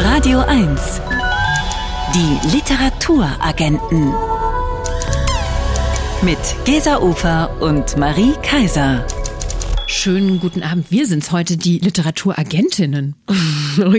Radio 1. Die Literaturagenten. Mit Gesa Ufer und Marie Kaiser. Schönen guten Abend. Wir sind's heute, die Literaturagentinnen.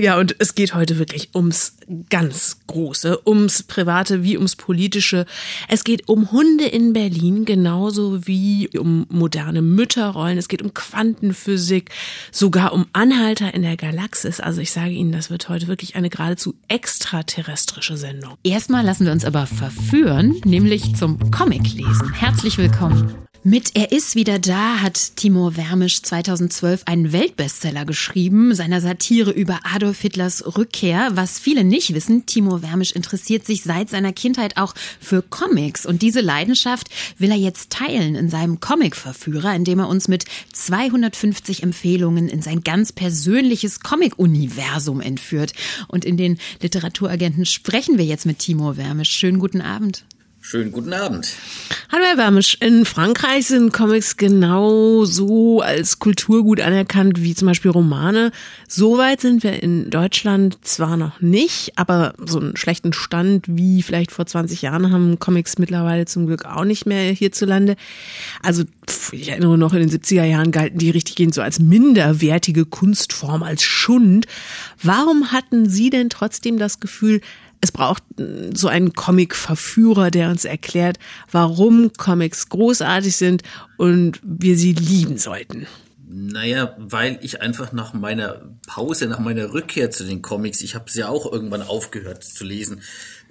Ja, und es geht heute wirklich ums ganz Große, ums Private wie ums Politische. Es geht um Hunde in Berlin, genauso wie um moderne Mütterrollen. Es geht um Quantenphysik, sogar um Anhalter in der Galaxis. Also ich sage Ihnen, das wird heute wirklich eine geradezu extraterrestrische Sendung. Erstmal lassen wir uns aber verführen, nämlich zum Comic lesen. Herzlich willkommen. Mit Er ist wieder da hat Timur Wermisch 2012 einen Weltbestseller geschrieben, seiner Satire über Adolf Hitlers Rückkehr. Was viele nicht wissen, Timur Wermisch interessiert sich seit seiner Kindheit auch für Comics und diese Leidenschaft will er jetzt teilen in seinem Comic-Verführer, indem er uns mit 250 Empfehlungen in sein ganz persönliches Comic-Universum entführt. Und in den Literaturagenten sprechen wir jetzt mit Timur Wermisch. Schönen guten Abend. Schönen guten Abend. Hallo Herr Wermisch. In Frankreich sind Comics genauso als Kulturgut anerkannt wie zum Beispiel Romane. Soweit sind wir in Deutschland zwar noch nicht, aber so einen schlechten Stand wie vielleicht vor 20 Jahren haben Comics mittlerweile zum Glück auch nicht mehr hierzulande. Also ich erinnere noch, in den 70er Jahren galten die richtiggehend so als minderwertige Kunstform, als Schund. Warum hatten Sie denn trotzdem das Gefühl, es braucht so einen Comic-Verführer, der uns erklärt, warum Comics großartig sind und wir sie lieben sollten. Naja, weil ich einfach nach meiner Pause, nach meiner Rückkehr zu den Comics, ich habe es ja auch irgendwann aufgehört zu lesen,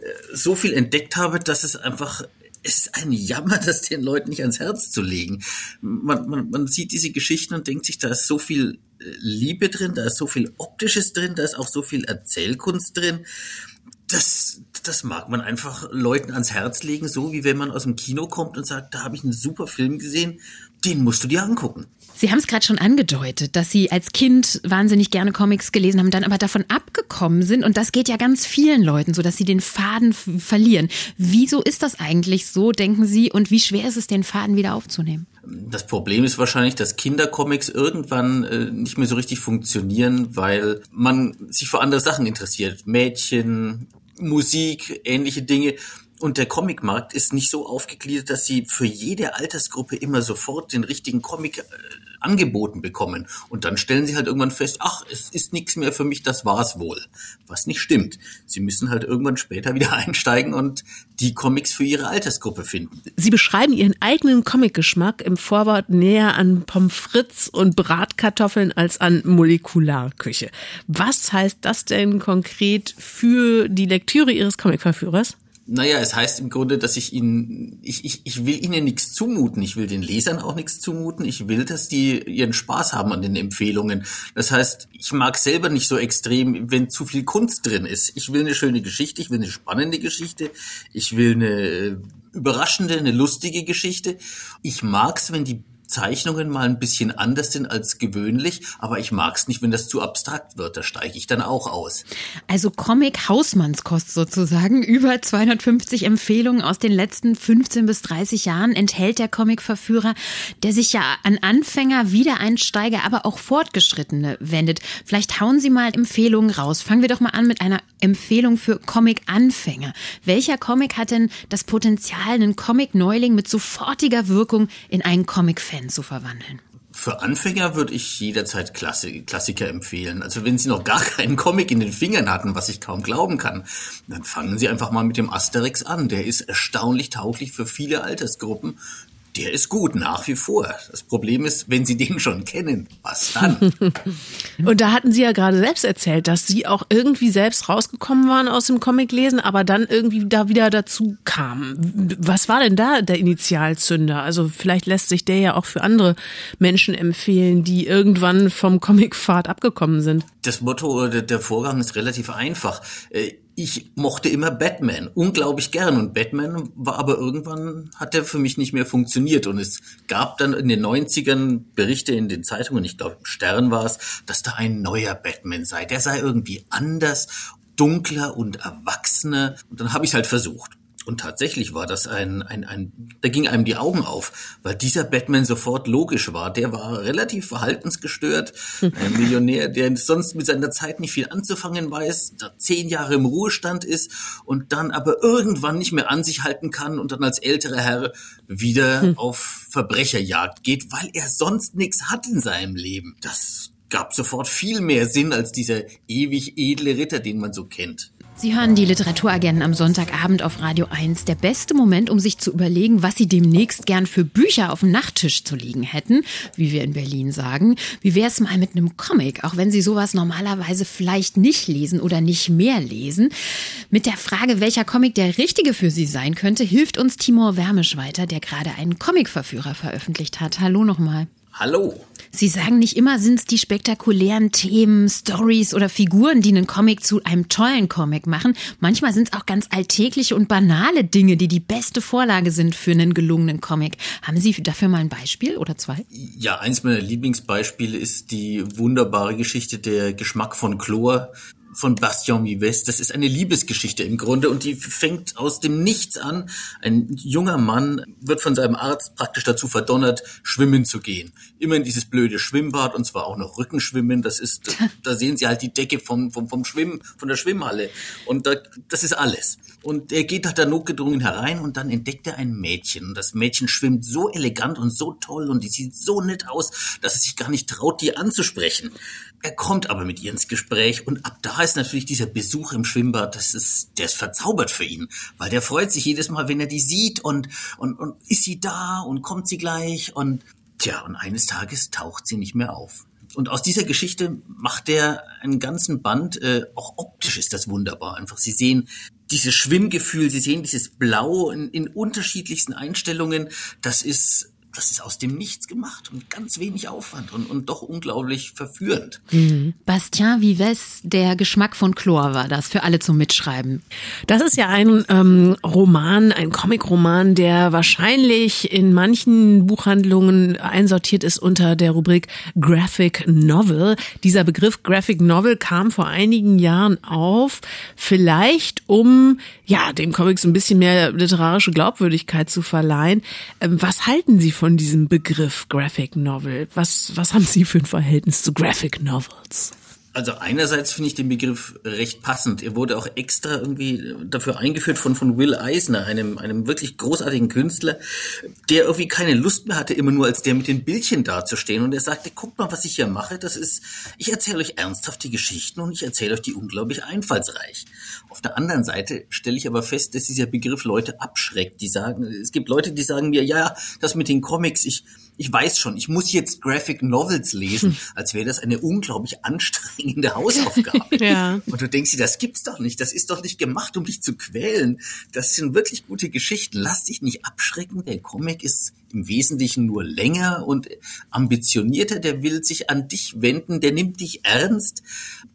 äh, so viel entdeckt habe, dass es einfach es ist ein Jammer, das den Leuten nicht ans Herz zu legen. Man, man, man sieht diese Geschichten und denkt sich, da ist so viel äh, Liebe drin, da ist so viel Optisches drin, da ist auch so viel Erzählkunst drin das, das mag man einfach Leuten ans Herz legen, so wie wenn man aus dem Kino kommt und sagt, da habe ich einen super Film gesehen, den musst du dir angucken. Sie haben es gerade schon angedeutet, dass Sie als Kind wahnsinnig gerne Comics gelesen haben, dann aber davon abgekommen sind. Und das geht ja ganz vielen Leuten so, dass sie den Faden verlieren. Wieso ist das eigentlich so, denken Sie? Und wie schwer ist es, den Faden wieder aufzunehmen? Das Problem ist wahrscheinlich, dass Kindercomics irgendwann äh, nicht mehr so richtig funktionieren, weil man sich für andere Sachen interessiert. Mädchen, Musik, ähnliche Dinge. Und der Comicmarkt ist nicht so aufgegliedert, dass sie für jede Altersgruppe immer sofort den richtigen Comic äh, angeboten bekommen. Und dann stellen sie halt irgendwann fest, ach, es ist nichts mehr für mich, das war's wohl. Was nicht stimmt. Sie müssen halt irgendwann später wieder einsteigen und die Comics für ihre Altersgruppe finden. Sie beschreiben Ihren eigenen Comicgeschmack im Vorwort näher an Pommes frites und Bratkartoffeln als an Molekularküche. Was heißt das denn konkret für die Lektüre Ihres Comicverführers? Naja, es heißt im Grunde, dass ich ihnen, ich, ich, ich will ihnen nichts zumuten. Ich will den Lesern auch nichts zumuten. Ich will, dass die ihren Spaß haben an den Empfehlungen. Das heißt, ich mag selber nicht so extrem, wenn zu viel Kunst drin ist. Ich will eine schöne Geschichte, ich will eine spannende Geschichte, ich will eine überraschende, eine lustige Geschichte. Ich mag's, wenn die Zeichnungen mal ein bisschen anders sind als gewöhnlich, aber ich mag es nicht, wenn das zu abstrakt wird. Da steige ich dann auch aus. Also Comic Hausmannskost sozusagen. Über 250 Empfehlungen aus den letzten 15 bis 30 Jahren enthält der Comic-Verführer, der sich ja an Anfänger, Wiedereinsteiger, aber auch Fortgeschrittene wendet. Vielleicht hauen Sie mal Empfehlungen raus. Fangen wir doch mal an mit einer Empfehlung für Comic-Anfänger. Welcher Comic hat denn das Potenzial, einen Comic-Neuling mit sofortiger Wirkung in einen Comic-Fan Fan zu verwandeln? Für Anfänger würde ich jederzeit Klassiker empfehlen. Also wenn Sie noch gar keinen Comic in den Fingern hatten, was ich kaum glauben kann, dann fangen Sie einfach mal mit dem Asterix an. Der ist erstaunlich tauglich für viele Altersgruppen der ist gut, nach wie vor. Das Problem ist, wenn Sie den schon kennen, was dann? Und da hatten Sie ja gerade selbst erzählt, dass Sie auch irgendwie selbst rausgekommen waren aus dem Comiclesen, aber dann irgendwie da wieder dazu kamen. Was war denn da der Initialzünder? Also vielleicht lässt sich der ja auch für andere Menschen empfehlen, die irgendwann vom Comicpfad abgekommen sind. Das Motto, der Vorgang ist relativ einfach äh, ich mochte immer Batman unglaublich gern und Batman war aber irgendwann hat der für mich nicht mehr funktioniert und es gab dann in den 90ern Berichte in den Zeitungen, ich glaube im Stern war es, dass da ein neuer Batman sei. Der sei irgendwie anders, dunkler und erwachsener und dann habe ich halt versucht. Und tatsächlich war das ein, ein, ein, da ging einem die Augen auf, weil dieser Batman sofort logisch war. Der war relativ verhaltensgestört, ein Millionär, der sonst mit seiner Zeit nicht viel anzufangen weiß, da zehn Jahre im Ruhestand ist und dann aber irgendwann nicht mehr an sich halten kann und dann als älterer Herr wieder hm. auf Verbrecherjagd geht, weil er sonst nichts hat in seinem Leben. Das gab sofort viel mehr Sinn als dieser ewig edle Ritter, den man so kennt. Sie hören die Literaturagenten am Sonntagabend auf Radio 1. Der beste Moment, um sich zu überlegen, was Sie demnächst gern für Bücher auf dem Nachttisch zu liegen hätten, wie wir in Berlin sagen. Wie wäre es mal mit einem Comic, auch wenn Sie sowas normalerweise vielleicht nicht lesen oder nicht mehr lesen? Mit der Frage, welcher Comic der richtige für Sie sein könnte, hilft uns Timur Wermisch weiter, der gerade einen Comicverführer veröffentlicht hat. Hallo nochmal. Hallo. Sie sagen nicht immer sind es die spektakulären Themen, Stories oder Figuren, die einen Comic zu einem tollen Comic machen. Manchmal sind es auch ganz alltägliche und banale Dinge, die die beste Vorlage sind für einen gelungenen Comic. Haben Sie dafür mal ein Beispiel oder zwei? Ja, eins meiner Lieblingsbeispiele ist die wunderbare Geschichte Der Geschmack von Chlor von Bastien Vives. Das ist eine Liebesgeschichte im Grunde und die fängt aus dem Nichts an. Ein junger Mann wird von seinem Arzt praktisch dazu verdonnert, schwimmen zu gehen. Immer in dieses blöde Schwimmbad und zwar auch noch Rückenschwimmen. Das ist, da sehen Sie halt die Decke vom, vom, vom Schwimmen, von der Schwimmhalle. Und da, das ist alles. Und er geht da notgedrungen herein und dann entdeckt er ein Mädchen. Und das Mädchen schwimmt so elegant und so toll und die sieht so nett aus, dass er sich gar nicht traut, die anzusprechen. Er kommt aber mit ihr ins Gespräch und ab da ist natürlich dieser Besuch im Schwimmbad, das ist, der ist verzaubert für ihn, weil der freut sich jedes Mal, wenn er die sieht und, und, und ist sie da und kommt sie gleich und tja, und eines Tages taucht sie nicht mehr auf. Und aus dieser Geschichte macht er einen ganzen Band, äh, auch optisch ist das wunderbar einfach. Sie sehen dieses Schwimmgefühl, Sie sehen dieses Blau in, in unterschiedlichsten Einstellungen, das ist das ist aus dem Nichts gemacht und ganz wenig Aufwand und, und doch unglaublich verführend. Mhm. Bastien Vives, der Geschmack von Chlor war das für alle zum Mitschreiben. Das ist ja ein ähm, Roman, ein Comicroman, der wahrscheinlich in manchen Buchhandlungen einsortiert ist unter der Rubrik Graphic Novel. Dieser Begriff Graphic Novel kam vor einigen Jahren auf, vielleicht um ja dem Comic so ein bisschen mehr literarische Glaubwürdigkeit zu verleihen. Ähm, was halten Sie von diesem Begriff Graphic Novel? Was, was haben Sie für ein Verhältnis zu Graphic Novels? Also einerseits finde ich den Begriff recht passend. Er wurde auch extra irgendwie dafür eingeführt von, von Will Eisner, einem, einem wirklich großartigen Künstler, der irgendwie keine Lust mehr hatte, immer nur als der mit den Bildchen dazustehen. Und er sagte, guckt mal, was ich hier mache. Das ist, ich erzähle euch ernsthafte Geschichten und ich erzähle euch die unglaublich einfallsreich. Auf der anderen Seite stelle ich aber fest, dass dieser Begriff Leute abschreckt. Die sagen, es gibt Leute, die sagen mir, ja, das mit den Comics, ich, ich weiß schon, ich muss jetzt Graphic Novels lesen, als wäre das eine unglaublich anstrengende Hausaufgabe. ja. Und du denkst dir, das gibt's doch nicht, das ist doch nicht gemacht, um dich zu quälen. Das sind wirklich gute Geschichten. Lass dich nicht abschrecken. Der Comic ist im Wesentlichen nur länger und ambitionierter, der will sich an dich wenden, der nimmt dich ernst.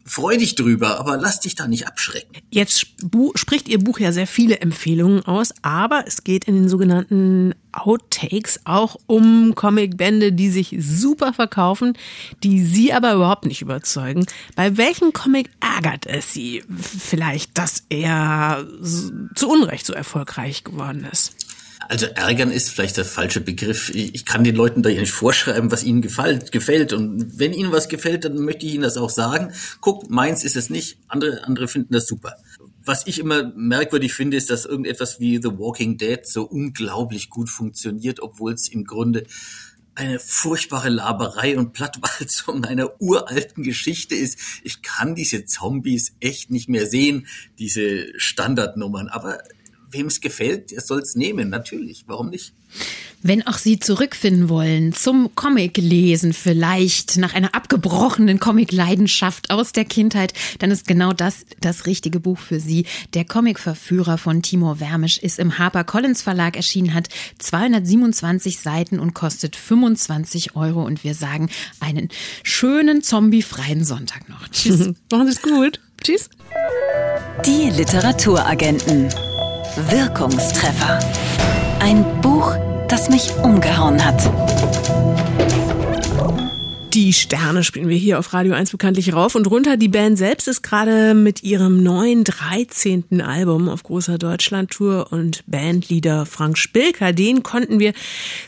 Freu dich drüber, aber lass dich da nicht abschrecken. Jetzt spricht Ihr Buch ja sehr viele Empfehlungen aus, aber es geht in den sogenannten Outtakes auch um Comicbände, die sich super verkaufen, die Sie aber überhaupt nicht überzeugen. Bei welchem Comic ärgert es Sie vielleicht, dass er zu Unrecht so erfolgreich geworden ist? Also ärgern ist vielleicht der falsche Begriff. Ich kann den Leuten da ja nicht vorschreiben, was ihnen gefällt, gefällt. Und wenn ihnen was gefällt, dann möchte ich ihnen das auch sagen. Guck, meins ist es nicht. Andere, andere finden das super. Was ich immer merkwürdig finde, ist, dass irgendetwas wie The Walking Dead so unglaublich gut funktioniert, obwohl es im Grunde eine furchtbare Laberei und Plattwalzung einer uralten Geschichte ist. Ich kann diese Zombies echt nicht mehr sehen, diese Standardnummern. Aber wem es gefällt, der soll es nehmen, natürlich. Warum nicht? Wenn auch Sie zurückfinden wollen zum Comic-Lesen, vielleicht nach einer abgebrochenen Comic-Leidenschaft aus der Kindheit, dann ist genau das das richtige Buch für Sie. Der Comic-Verführer von Timur Wermisch ist im HarperCollins Verlag erschienen, hat 227 Seiten und kostet 25 Euro. Und wir sagen einen schönen zombiefreien Sonntag noch. Tschüss. Machen Sie es gut. Tschüss. Die Literaturagenten. Wirkungstreffer. Ein Buch, das mich umgehauen hat. Die Sterne spielen wir hier auf Radio 1 bekanntlich rauf und runter. Die Band selbst ist gerade mit ihrem neuen 13. Album auf großer Deutschlandtour und Bandleader Frank Spilker, den konnten wir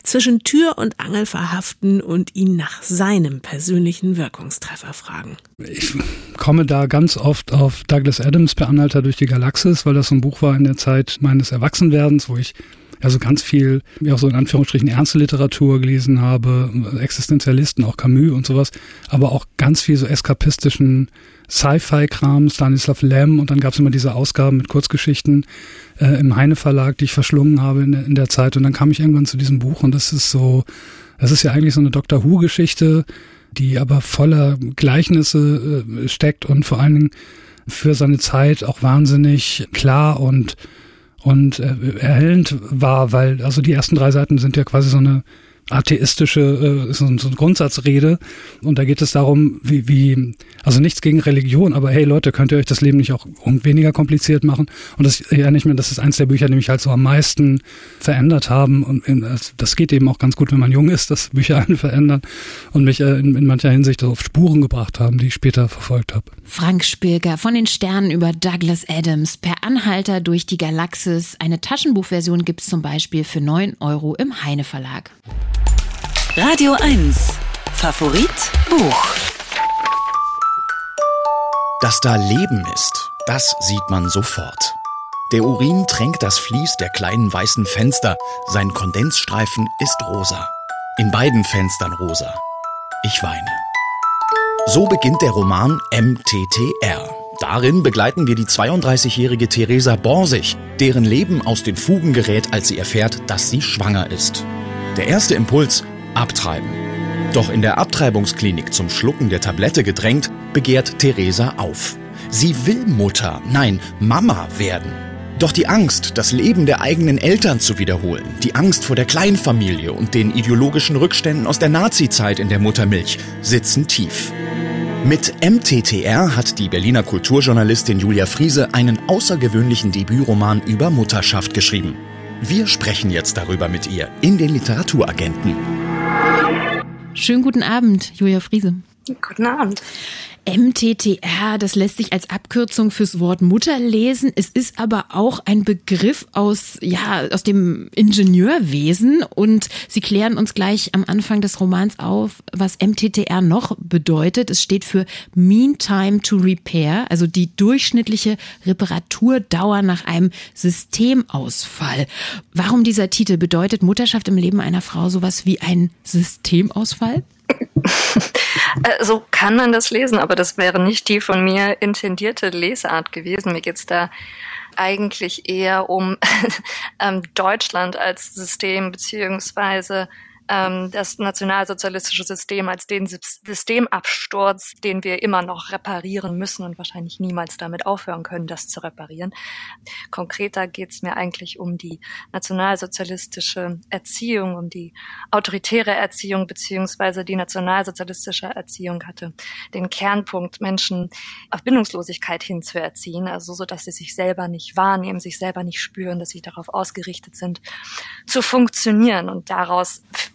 zwischen Tür und Angel verhaften und ihn nach seinem persönlichen Wirkungstreffer fragen. Ich komme da ganz oft auf Douglas Adams, Per Anhalter durch die Galaxis, weil das so ein Buch war in der Zeit meines Erwachsenwerdens, wo ich also ganz viel, wie auch so in Anführungsstrichen ernste Literatur gelesen habe, Existenzialisten, auch Camus und sowas, aber auch ganz viel so eskapistischen Sci-Fi-Kram, Stanislav Lem und dann gab es immer diese Ausgaben mit Kurzgeschichten äh, im Heine Verlag, die ich verschlungen habe in, in der Zeit. Und dann kam ich irgendwann zu diesem Buch und das ist so, das ist ja eigentlich so eine Doctor Who-Geschichte, die aber voller Gleichnisse äh, steckt und vor allen Dingen für seine Zeit auch wahnsinnig klar und und äh, erhellend war, weil also die ersten drei Seiten sind ja quasi so eine atheistische, äh, so, eine Grundsatzrede. Und da geht es darum, wie, wie, also nichts gegen Religion, aber hey Leute, könnt ihr euch das Leben nicht auch weniger kompliziert machen? Und das ja nicht mehr, das ist eins der Bücher, die mich halt so am meisten verändert haben. Und das geht eben auch ganz gut, wenn man jung ist, dass Bücher einen verändern und mich äh, in, in mancher Hinsicht auf Spuren gebracht haben, die ich später verfolgt habe. Frank Spilker von den Sternen über Douglas Adams per Anhalter durch die Galaxis. Eine Taschenbuchversion gibt's zum Beispiel für 9 Euro im Heine Verlag. Radio 1. Favorit Buch. Dass da Leben ist, das sieht man sofort. Der Urin tränkt das Vlies der kleinen weißen Fenster. Sein Kondensstreifen ist rosa. In beiden Fenstern rosa. Ich weine. So beginnt der Roman MTTR. Darin begleiten wir die 32-jährige Theresa Borsig, deren Leben aus den Fugen gerät, als sie erfährt, dass sie schwanger ist. Der erste Impuls, abtreiben. Doch in der Abtreibungsklinik zum Schlucken der Tablette gedrängt, begehrt Theresa auf. Sie will Mutter, nein, Mama werden. Doch die Angst, das Leben der eigenen Eltern zu wiederholen, die Angst vor der Kleinfamilie und den ideologischen Rückständen aus der Nazizeit in der Muttermilch sitzen tief. Mit MTTR hat die Berliner Kulturjournalistin Julia Friese einen außergewöhnlichen Debütroman über Mutterschaft geschrieben. Wir sprechen jetzt darüber mit ihr in den Literaturagenten. Schönen guten Abend, Julia Friese. Guten Abend. MTTR, das lässt sich als Abkürzung fürs Wort Mutter lesen. Es ist aber auch ein Begriff aus, ja, aus dem Ingenieurwesen. Und Sie klären uns gleich am Anfang des Romans auf, was MTTR noch bedeutet. Es steht für Mean Time to Repair, also die durchschnittliche Reparaturdauer nach einem Systemausfall. Warum dieser Titel bedeutet Mutterschaft im Leben einer Frau sowas wie ein Systemausfall? Äh, so kann man das lesen, aber das wäre nicht die von mir intendierte Lesart gewesen. Mir geht's da eigentlich eher um ähm, Deutschland als System beziehungsweise ähm, das nationalsozialistische System als den Systemabsturz, den wir immer noch reparieren müssen und wahrscheinlich niemals damit aufhören können, das zu reparieren. Konkreter geht es mir eigentlich um die nationalsozialistische Erziehung, um die autoritäre Erziehung beziehungsweise die nationalsozialistische Erziehung hatte den Kernpunkt, Menschen auf Bindungslosigkeit hinzuerziehen, also so, dass sie sich selber nicht wahrnehmen, sich selber nicht spüren, dass sie darauf ausgerichtet sind, zu funktionieren und daraus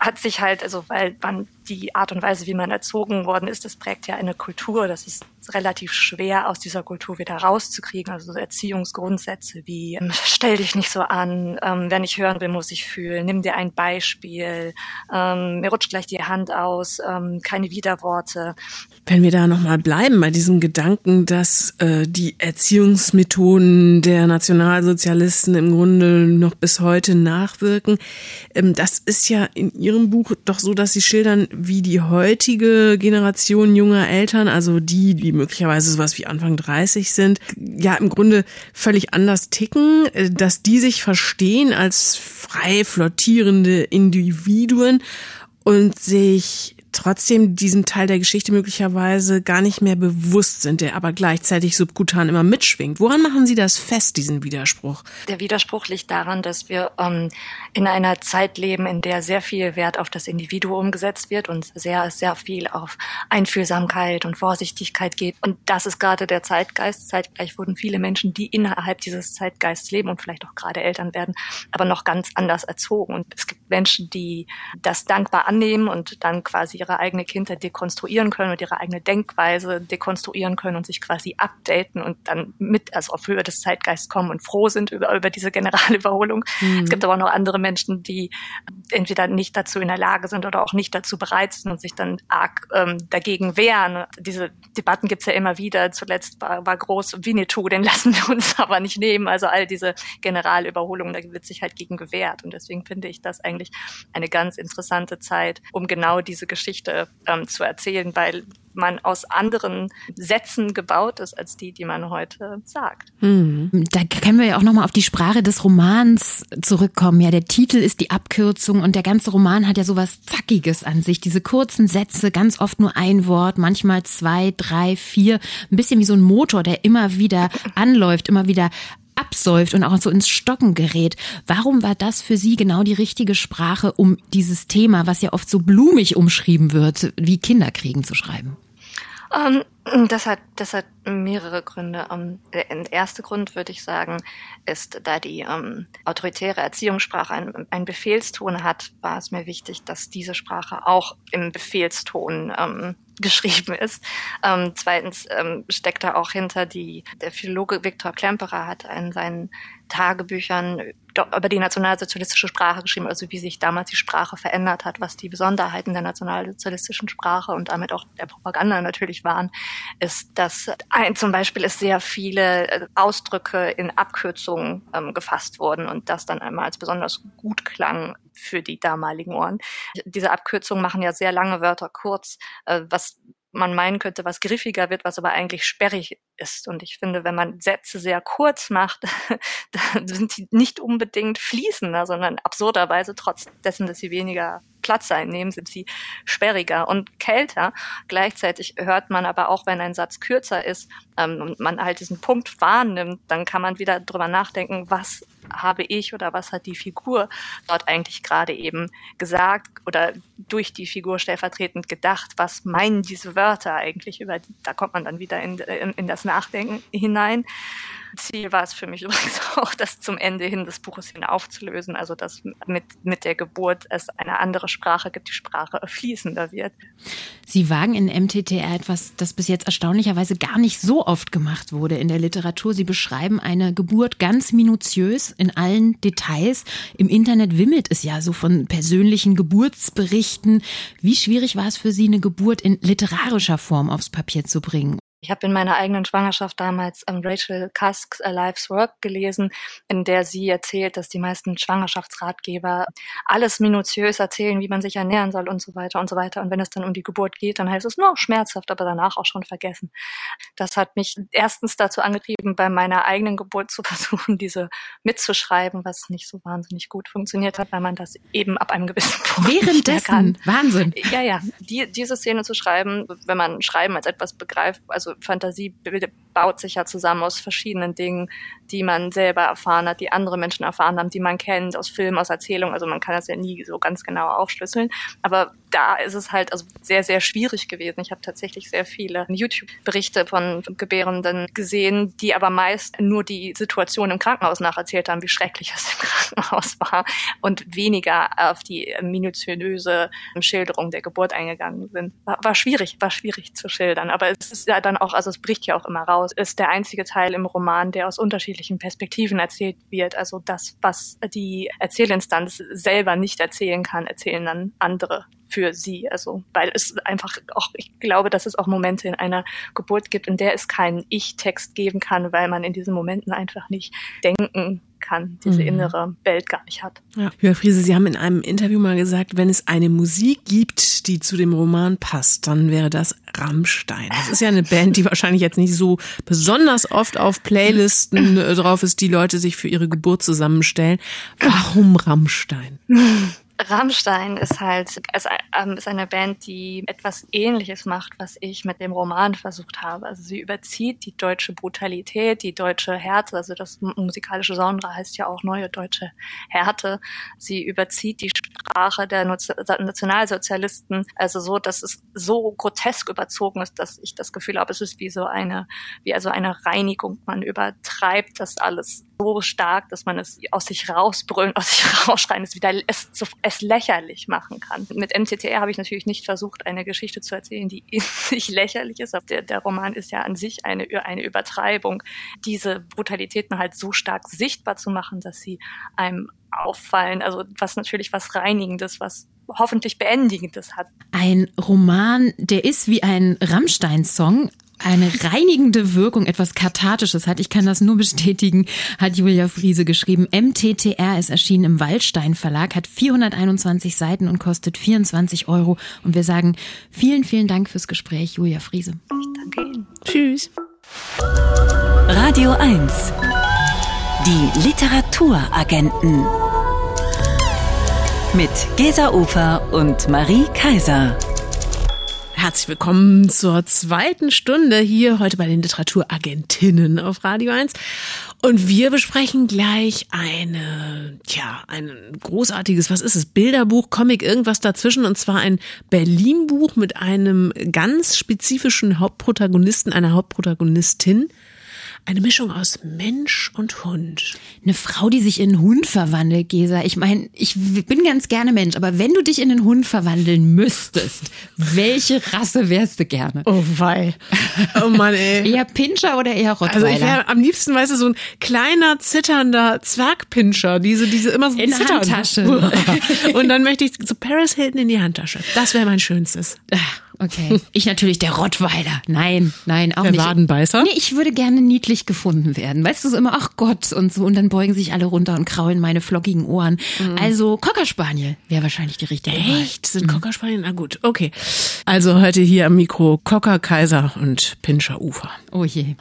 hat sich halt, also weil man die Art und Weise, wie man erzogen worden ist, das prägt ja eine Kultur. Das ist relativ schwer, aus dieser Kultur wieder rauszukriegen. Also so Erziehungsgrundsätze wie ähm, stell dich nicht so an, ähm, wer nicht hören will, muss sich fühlen, nimm dir ein Beispiel, ähm, mir rutscht gleich die Hand aus, ähm, keine Widerworte. Wenn wir da nochmal bleiben bei diesem Gedanken, dass äh, die Erziehungsmethoden der Nationalsozialisten im Grunde noch bis heute nachwirken, ähm, das ist ja in Ihrem Buch doch so, dass Sie schildern, wie die heutige Generation junger Eltern, also die, die möglicherweise sowas wie Anfang 30 sind, ja im Grunde völlig anders ticken, äh, dass die sich verstehen als frei flottierende Individuen und sich trotzdem diesen Teil der Geschichte möglicherweise gar nicht mehr bewusst sind, der aber gleichzeitig subkutan immer mitschwingt. Woran machen Sie das fest, diesen Widerspruch? Der Widerspruch liegt daran, dass wir ähm, in einer Zeit leben, in der sehr viel Wert auf das Individuum gesetzt wird und sehr, sehr viel auf Einfühlsamkeit und Vorsichtigkeit geht. Und das ist gerade der Zeitgeist. Zeitgleich wurden viele Menschen, die innerhalb dieses Zeitgeists leben und vielleicht auch gerade Eltern werden, aber noch ganz anders erzogen. Und es gibt Menschen, die das dankbar annehmen und dann quasi ihre eigene Kindheit dekonstruieren können und ihre eigene Denkweise dekonstruieren können und sich quasi updaten und dann mit, also auf Höhe des Zeitgeists kommen und froh sind über, über diese Generalüberholung. Mhm. Es gibt aber auch noch andere Menschen, die entweder nicht dazu in der Lage sind oder auch nicht dazu bereit sind und sich dann arg ähm, dagegen wehren. Diese Debatten gibt's ja immer wieder. Zuletzt war, war groß Winnetou, den lassen wir uns aber nicht nehmen. Also all diese Generalüberholungen, da wird sich halt gegen gewehrt. Und deswegen finde ich das eigentlich eine ganz interessante Zeit, um genau diese Geschichte ähm, zu erzählen, weil man aus anderen Sätzen gebaut ist als die, die man heute sagt. Mhm. Da können wir ja auch nochmal auf die Sprache des Romans zurückkommen. Ja, der Titel ist die Abkürzung und der ganze Roman hat ja sowas Zackiges an sich. Diese kurzen Sätze, ganz oft nur ein Wort, manchmal zwei, drei, vier. Ein bisschen wie so ein Motor, der immer wieder anläuft, immer wieder absäuft und auch so ins Stocken gerät. Warum war das für Sie genau die richtige Sprache, um dieses Thema, was ja oft so blumig umschrieben wird, wie Kinderkriegen zu schreiben? Um, ähm, das hat, das hat mehrere Gründe. Ähm, der erste Grund, würde ich sagen, ist, da die ähm, autoritäre Erziehungssprache einen, Befehlston hat, war es mir wichtig, dass diese Sprache auch im Befehlston geschrieben ist. Ähm, zweitens ähm, steckt da auch hinter die, der Philologe Viktor Klemperer hat in seinen Tagebüchern über die nationalsozialistische Sprache geschrieben, also wie sich damals die Sprache verändert hat, was die Besonderheiten der nationalsozialistischen Sprache und damit auch der Propaganda natürlich waren, ist, dass ein, zum Beispiel es sehr viele äh, Ausdrücke in Abkürzungen ähm, gefasst wurden und das dann einmal als besonders gut klang für die damaligen Ohren. Diese Abkürzungen machen ja sehr lange Wörter kurz, äh, was man meinen könnte, was griffiger wird, was aber eigentlich sperrig ist. Und ich finde, wenn man Sätze sehr kurz macht, dann sind die nicht unbedingt fließender, sondern absurderweise trotz dessen, dass sie weniger Platz einnehmen, sind sie sperriger und kälter. Gleichzeitig hört man aber auch, wenn ein Satz kürzer ist ähm, und man halt diesen Punkt wahrnimmt, dann kann man wieder drüber nachdenken, was habe ich oder was hat die Figur dort eigentlich gerade eben gesagt oder durch die Figur stellvertretend gedacht, was meinen diese Wörter eigentlich über, da kommt man dann wieder in, in, in das Nachdenken hinein. Ziel war es für mich übrigens auch, das zum Ende hin des Buches hin aufzulösen, also dass mit, mit der Geburt es eine andere Sprache gibt, die Sprache fließender wird. Sie wagen in MTTR etwas, das bis jetzt erstaunlicherweise gar nicht so oft gemacht wurde in der Literatur. Sie beschreiben eine Geburt ganz minutiös in allen Details. Im Internet wimmelt es ja so von persönlichen Geburtsberichten. Wie schwierig war es für Sie, eine Geburt in literarischer Form aufs Papier zu bringen? Ich habe in meiner eigenen Schwangerschaft damals ähm, Rachel Cusks A Life's Work gelesen, in der sie erzählt, dass die meisten Schwangerschaftsratgeber alles minutiös erzählen, wie man sich ernähren soll und so weiter und so weiter. Und wenn es dann um die Geburt geht, dann heißt es nur schmerzhaft, aber danach auch schon vergessen. Das hat mich erstens dazu angetrieben, bei meiner eigenen Geburt zu versuchen, diese mitzuschreiben, was nicht so wahnsinnig gut funktioniert hat, weil man das eben ab einem gewissen Punkt Währenddessen, kann. Wahnsinn. Ja, ja, die, diese Szene zu schreiben, wenn man Schreiben als etwas begreift, also Fantasie baut sich ja zusammen aus verschiedenen Dingen, die man selber erfahren hat, die andere Menschen erfahren haben, die man kennt, aus Filmen, aus Erzählungen. Also man kann das ja nie so ganz genau aufschlüsseln. Aber da ist es halt also sehr, sehr schwierig gewesen. Ich habe tatsächlich sehr viele YouTube-Berichte von Gebärenden gesehen, die aber meist nur die Situation im Krankenhaus nacherzählt haben, wie schrecklich es im Krankenhaus war und weniger auf die minutiöse Schilderung der Geburt eingegangen sind. War, war schwierig, war schwierig zu schildern. Aber es ist ja dann auch, also es bricht ja auch immer raus, ist der einzige Teil im Roman, der aus unterschiedlichen Perspektiven erzählt wird. Also das, was die Erzählinstanz selber nicht erzählen kann, erzählen dann andere für sie. Also, weil es einfach auch, ich glaube, dass es auch Momente in einer Geburt gibt, in der es keinen Ich-Text geben kann, weil man in diesen Momenten einfach nicht denken kann, diese mhm. innere Welt gar nicht hat. Ja. Jörg Friese, Sie haben in einem Interview mal gesagt, wenn es eine Musik gibt, die zu dem Roman passt, dann wäre das Rammstein. Das ist ja eine Band, die wahrscheinlich jetzt nicht so besonders oft auf Playlisten äh, drauf ist, die Leute sich für ihre Geburt zusammenstellen. Warum Rammstein? Rammstein ist halt ähm, ist eine Band, die etwas Ähnliches macht, was ich mit dem Roman versucht habe. Also sie überzieht die deutsche Brutalität, die deutsche Härte. Also das musikalische Genre heißt ja auch neue deutsche Härte. Sie überzieht die Sprache der Nationalsozialisten, also so, dass es so grotesk überzogen ist, dass ich das Gefühl habe, es ist wie so eine, wie also eine Reinigung. Man übertreibt das alles so stark, dass man es aus sich rausbrüllen, aus sich rausschreien, es wieder es, es lächerlich machen kann. Mit MTTR habe ich natürlich nicht versucht, eine Geschichte zu erzählen, die nicht lächerlich ist. Der, der Roman ist ja an sich eine, eine Übertreibung, diese Brutalitäten halt so stark sichtbar zu machen, dass sie einem auffallen. Also was natürlich was Reinigendes, was hoffentlich Beendigendes hat. Ein Roman, der ist wie ein Rammstein-Song, eine reinigende Wirkung, etwas Kathartisches hat. Ich kann das nur bestätigen, hat Julia Friese geschrieben. MTTR ist erschienen im Waldstein Verlag, hat 421 Seiten und kostet 24 Euro. Und wir sagen vielen, vielen Dank fürs Gespräch, Julia Friese. Ich danke Ihnen. Tschüss. Radio 1. Die Literaturagenten. Mit Gesa Ufer und Marie Kaiser. Herzlich willkommen zur zweiten Stunde hier heute bei den Literaturagentinnen auf Radio 1. Und wir besprechen gleich eine, tja, ein großartiges, was ist es? Bilderbuch, Comic, irgendwas dazwischen. Und zwar ein Berlin-Buch mit einem ganz spezifischen Hauptprotagonisten, einer Hauptprotagonistin. Eine Mischung aus Mensch und Hund. Eine Frau, die sich in einen Hund verwandelt, Gesa. Ich meine, ich bin ganz gerne Mensch, aber wenn du dich in einen Hund verwandeln müsstest, welche Rasse wärst du gerne? Oh wei. Oh Mann, ey. eher Pinscher oder eher Rottweiler? Also ich wäre am liebsten, weißt du, so ein kleiner, zitternder Zwergpinscher, diese, diese immer so in Handtasche. Und dann möchte ich so Paris Hilton in die Handtasche. Das wäre mein Schönstes. Okay. Ich natürlich der Rottweiler. Nein, nein, auch der nicht. Wadenbeißer? Nee, ich würde gerne niedlich gefunden werden. Weißt du, so immer, ach Gott und so. Und dann beugen sich alle runter und kraulen meine flockigen Ohren. Mhm. Also Cockerspaniel wäre wahrscheinlich die richtige Echt? Sind mhm. Cockerspaniel? Na gut, okay. Also heute hier am Mikro Cocker, Kaiser und Pinscher Ufer. Oh je.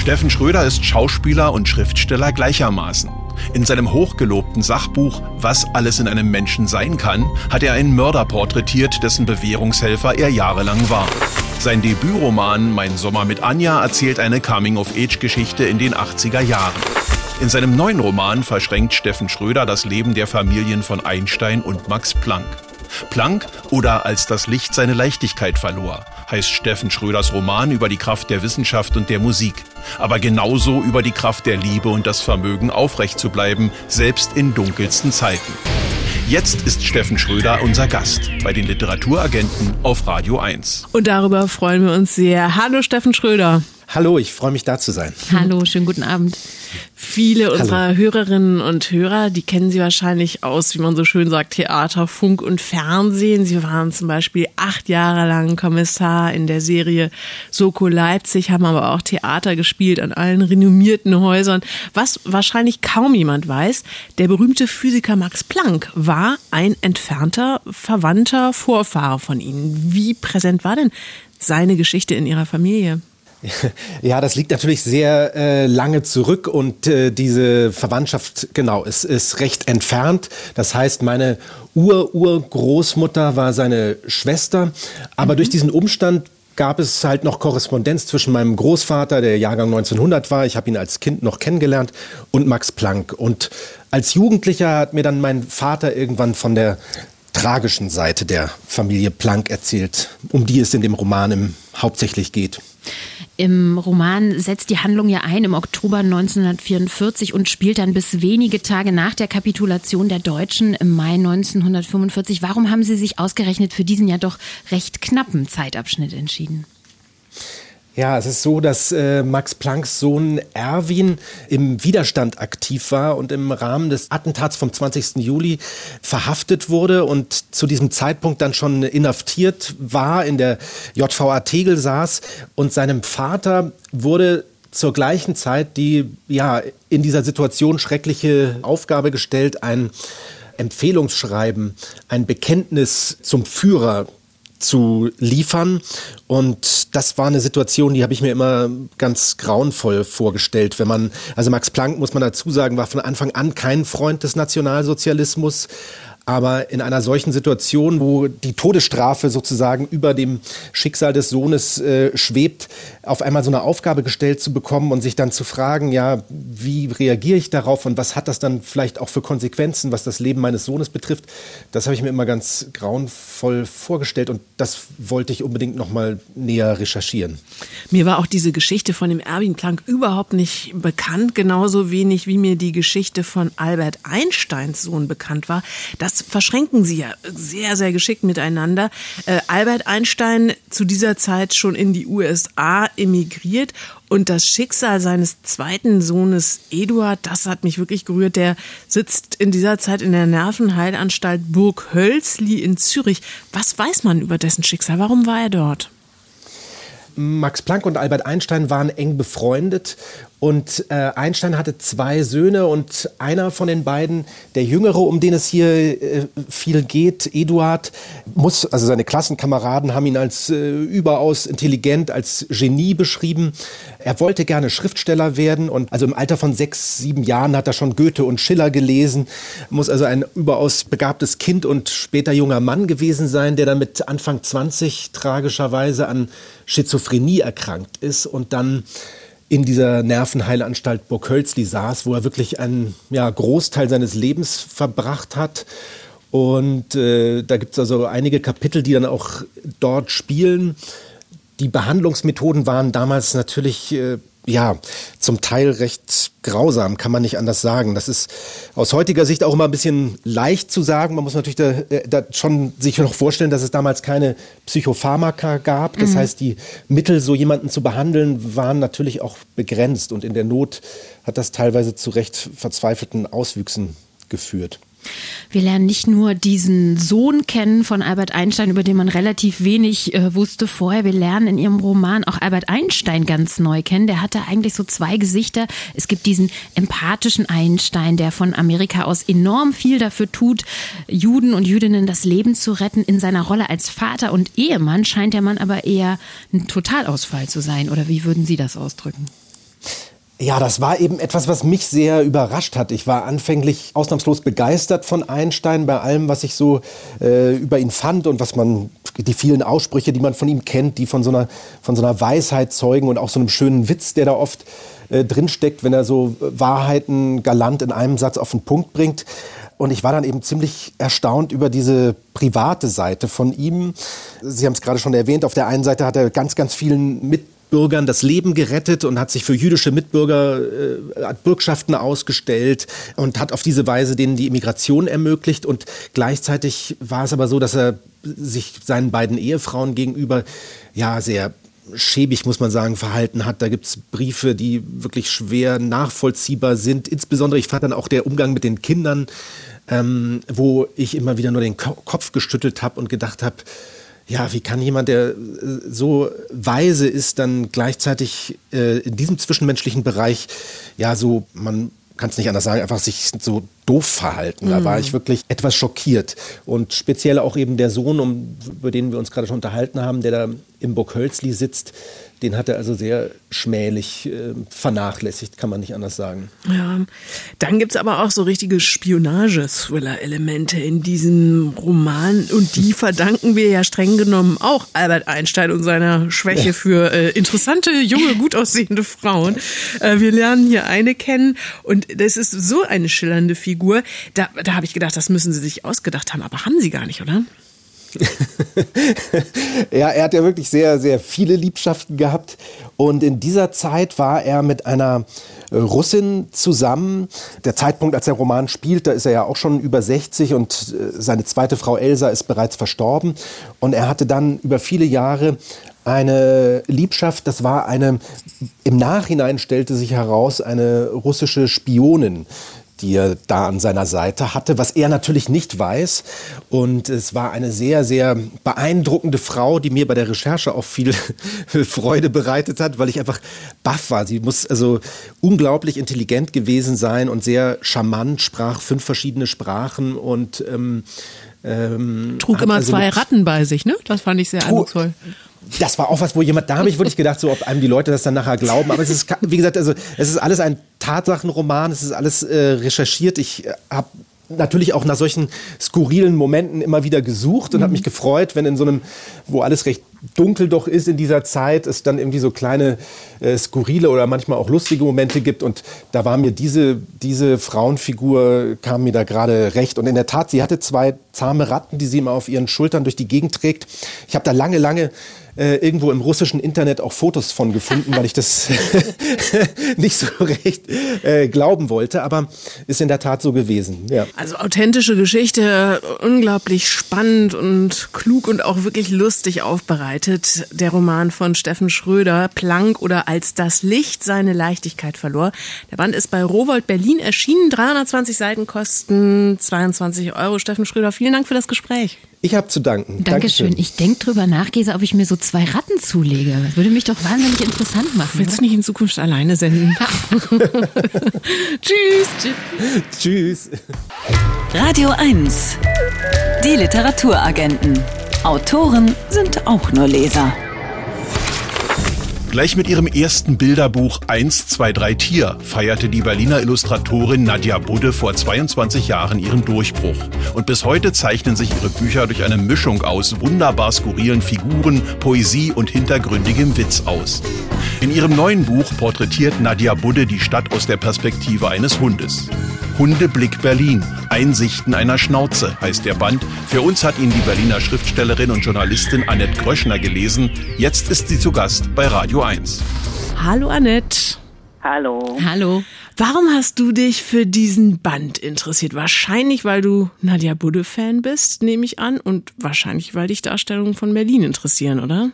Steffen Schröder ist Schauspieler und Schriftsteller gleichermaßen. In seinem hochgelobten Sachbuch Was alles in einem Menschen sein kann, hat er einen Mörder porträtiert, dessen Bewährungshelfer er jahrelang war. Sein Debütroman Mein Sommer mit Anja erzählt eine Coming-of-Age-Geschichte in den 80er Jahren. In seinem neuen Roman verschränkt Steffen Schröder das Leben der Familien von Einstein und Max Planck. Planck oder als das Licht seine Leichtigkeit verlor, heißt Steffen Schröders Roman über die Kraft der Wissenschaft und der Musik, aber genauso über die Kraft der Liebe und das Vermögen aufrecht zu bleiben, selbst in dunkelsten Zeiten. Jetzt ist Steffen Schröder unser Gast bei den Literaturagenten auf Radio 1. Und darüber freuen wir uns sehr. Hallo Steffen Schröder. Hallo, ich freue mich da zu sein. Hallo, schönen guten Abend. Viele unserer Hallo. Hörerinnen und Hörer, die kennen Sie wahrscheinlich aus, wie man so schön sagt, Theater, Funk und Fernsehen. Sie waren zum Beispiel acht Jahre lang Kommissar in der Serie Soko Leipzig, haben aber auch Theater gespielt an allen renommierten Häusern. Was wahrscheinlich kaum jemand weiß, der berühmte Physiker Max Planck war ein entfernter, verwandter Vorfahre von Ihnen. Wie präsent war denn seine Geschichte in Ihrer Familie? Ja, das liegt natürlich sehr äh, lange zurück und äh, diese Verwandtschaft, genau, ist, ist recht entfernt. Das heißt, meine Ur-Urgroßmutter war seine Schwester, aber mhm. durch diesen Umstand gab es halt noch Korrespondenz zwischen meinem Großvater, der Jahrgang 1900 war, ich habe ihn als Kind noch kennengelernt, und Max Planck. Und als Jugendlicher hat mir dann mein Vater irgendwann von der tragischen Seite der Familie Planck erzählt, um die es in dem Roman im, hauptsächlich geht. Im Roman setzt die Handlung ja ein im Oktober 1944 und spielt dann bis wenige Tage nach der Kapitulation der Deutschen im Mai 1945. Warum haben Sie sich ausgerechnet für diesen ja doch recht knappen Zeitabschnitt entschieden? Ja, es ist so, dass äh, Max Plancks Sohn Erwin im Widerstand aktiv war und im Rahmen des Attentats vom 20. Juli verhaftet wurde und zu diesem Zeitpunkt dann schon inhaftiert war, in der JVA Tegel saß und seinem Vater wurde zur gleichen Zeit die ja in dieser Situation schreckliche Aufgabe gestellt, ein Empfehlungsschreiben, ein Bekenntnis zum Führer zu liefern. Und das war eine Situation, die habe ich mir immer ganz grauenvoll vorgestellt. Wenn man, also Max Planck, muss man dazu sagen, war von Anfang an kein Freund des Nationalsozialismus. Aber in einer solchen Situation, wo die Todesstrafe sozusagen über dem Schicksal des Sohnes äh, schwebt, auf einmal so eine Aufgabe gestellt zu bekommen und sich dann zu fragen, ja, wie reagiere ich darauf und was hat das dann vielleicht auch für Konsequenzen, was das Leben meines Sohnes betrifft, das habe ich mir immer ganz grauenvoll vorgestellt und das wollte ich unbedingt noch mal näher recherchieren. Mir war auch diese Geschichte von dem Erwin Planck überhaupt nicht bekannt, genauso wenig wie mir die Geschichte von Albert Einsteins Sohn bekannt war. Das verschränken sie ja sehr, sehr geschickt miteinander. Äh, Albert Einstein zu dieser Zeit schon in die USA emigriert und das Schicksal seines zweiten Sohnes Eduard, das hat mich wirklich gerührt. Der sitzt in dieser Zeit in der Nervenheilanstalt Burg Hölzli in Zürich. Was weiß man über dessen Schicksal? Warum war er dort? Max Planck und Albert Einstein waren eng befreundet und äh, Einstein hatte zwei Söhne und einer von den beiden, der Jüngere, um den es hier äh, viel geht, Eduard, muss, also seine Klassenkameraden haben ihn als äh, überaus intelligent, als Genie beschrieben. Er wollte gerne Schriftsteller werden und also im Alter von sechs, sieben Jahren hat er schon Goethe und Schiller gelesen, muss also ein überaus begabtes Kind und später junger Mann gewesen sein, der dann mit Anfang 20 tragischerweise an Schizophrenie erkrankt ist und dann in dieser Nervenheilanstalt Burg Hölzli saß, wo er wirklich einen ja, Großteil seines Lebens verbracht hat. Und äh, da gibt es also einige Kapitel, die dann auch dort spielen. Die Behandlungsmethoden waren damals natürlich äh, ja, zum Teil recht grausam, kann man nicht anders sagen. Das ist aus heutiger Sicht auch immer ein bisschen leicht zu sagen. Man muss natürlich da, äh, da schon sich noch vorstellen, dass es damals keine Psychopharmaka gab. Das mhm. heißt, die Mittel, so jemanden zu behandeln, waren natürlich auch begrenzt. Und in der Not hat das teilweise zu recht verzweifelten Auswüchsen geführt. Wir lernen nicht nur diesen Sohn kennen von Albert Einstein, über den man relativ wenig äh, wusste vorher. Wir lernen in ihrem Roman auch Albert Einstein ganz neu kennen. Der hatte eigentlich so zwei Gesichter. Es gibt diesen empathischen Einstein, der von Amerika aus enorm viel dafür tut, Juden und Jüdinnen das Leben zu retten. In seiner Rolle als Vater und Ehemann scheint der Mann aber eher ein Totalausfall zu sein. Oder wie würden Sie das ausdrücken? Ja, das war eben etwas, was mich sehr überrascht hat. Ich war anfänglich ausnahmslos begeistert von Einstein bei allem, was ich so äh, über ihn fand und was man, die vielen Aussprüche, die man von ihm kennt, die von so einer, von so einer Weisheit zeugen und auch so einem schönen Witz, der da oft äh, drinsteckt, wenn er so Wahrheiten galant in einem Satz auf den Punkt bringt. Und ich war dann eben ziemlich erstaunt über diese private Seite von ihm. Sie haben es gerade schon erwähnt, auf der einen Seite hat er ganz, ganz vielen mit Mitbürgern das Leben gerettet und hat sich für jüdische Mitbürger äh, Bürgschaften ausgestellt und hat auf diese Weise denen die Immigration ermöglicht. Und gleichzeitig war es aber so, dass er sich seinen beiden Ehefrauen gegenüber ja sehr schäbig, muss man sagen, verhalten hat. Da gibt es Briefe, die wirklich schwer nachvollziehbar sind. Insbesondere, ich fand dann auch der Umgang mit den Kindern, ähm, wo ich immer wieder nur den Kopf gestüttelt habe und gedacht habe, ja, wie kann jemand, der äh, so weise ist, dann gleichzeitig äh, in diesem zwischenmenschlichen Bereich, ja, so, man kann es nicht anders sagen, einfach sich so doof verhalten. Da war ich wirklich etwas schockiert. Und speziell auch eben der Sohn, um, über den wir uns gerade schon unterhalten haben, der da im Burg Hölzli sitzt, den hat er also sehr schmählich äh, vernachlässigt, kann man nicht anders sagen. Ja, dann gibt es aber auch so richtige Spionage-Thriller-Elemente in diesem Roman und die verdanken wir ja streng genommen auch Albert Einstein und seiner Schwäche für äh, interessante, junge, gut aussehende Frauen. Äh, wir lernen hier eine kennen und das ist so eine schillernde Figur. Da, da habe ich gedacht, das müssen sie sich ausgedacht haben, aber haben sie gar nicht, oder? ja, er hat ja wirklich sehr, sehr viele Liebschaften gehabt. Und in dieser Zeit war er mit einer äh, Russin zusammen. Der Zeitpunkt, als der Roman spielt, da ist er ja auch schon über 60 und äh, seine zweite Frau Elsa ist bereits verstorben. Und er hatte dann über viele Jahre eine Liebschaft, das war eine, im Nachhinein stellte sich heraus, eine russische Spionin, die er da an seiner Seite hatte, was er natürlich nicht weiß. Und es war eine sehr, sehr beeindruckende Frau, die mir bei der Recherche auch viel Freude bereitet hat, weil ich einfach baff war. Sie muss also unglaublich intelligent gewesen sein und sehr charmant, sprach fünf verschiedene Sprachen und ähm, ähm, trug immer also zwei Ratten bei sich, ne? Das fand ich sehr eindrucksvoll das war auch was, wo jemand, da habe ich wirklich gedacht, so ob einem die Leute das dann nachher glauben. Aber es ist, wie gesagt, also es ist alles ein Tatsachenroman, es ist alles äh, recherchiert. Ich äh, habe natürlich auch nach solchen skurrilen Momenten immer wieder gesucht und mhm. habe mich gefreut, wenn in so einem, wo alles recht dunkel doch ist in dieser Zeit, es dann irgendwie so kleine äh, skurrile oder manchmal auch lustige Momente gibt. Und da war mir diese, diese Frauenfigur, kam mir da gerade recht. Und in der Tat, sie hatte zwei zahme Ratten, die sie immer auf ihren Schultern durch die Gegend trägt. Ich habe da lange, lange äh, irgendwo im russischen Internet auch Fotos von gefunden, weil ich das nicht so recht äh, glauben wollte, aber ist in der Tat so gewesen. Ja. Also authentische Geschichte, unglaublich spannend und klug und auch wirklich lustig aufbereitet. Der Roman von Steffen Schröder, Planck oder Als das Licht seine Leichtigkeit verlor. Der Band ist bei Rowold Berlin erschienen, 320 Seiten kosten 22 Euro. Steffen Schröder, vielen Dank für das Gespräch. Ich habe zu danken. Dankeschön. Dankeschön. Ich denke drüber nach, Gesa, ob ich mir so zwei Ratten zulege. Das würde mich doch wahnsinnig interessant machen. Willst du nicht in Zukunft alleine senden? tschüss. Tschüss. Tschüss. Radio 1. Die Literaturagenten. Autoren sind auch nur Leser. Gleich mit ihrem ersten Bilderbuch 1, 2, 3 Tier feierte die Berliner Illustratorin Nadja Budde vor 22 Jahren ihren Durchbruch. Und bis heute zeichnen sich ihre Bücher durch eine Mischung aus wunderbar skurrilen Figuren, Poesie und hintergründigem Witz aus. In ihrem neuen Buch porträtiert Nadja Budde die Stadt aus der Perspektive eines Hundes. Hundeblick Berlin. Einsichten einer Schnauze heißt der Band. Für uns hat ihn die Berliner Schriftstellerin und Journalistin Annette Gröschner gelesen. Jetzt ist sie zu Gast bei Radio 1. Hallo Annette. Hallo. Hallo. Warum hast du dich für diesen Band interessiert? Wahrscheinlich, weil du Nadja Budde-Fan bist, nehme ich an, und wahrscheinlich, weil dich Darstellungen von Berlin interessieren, oder?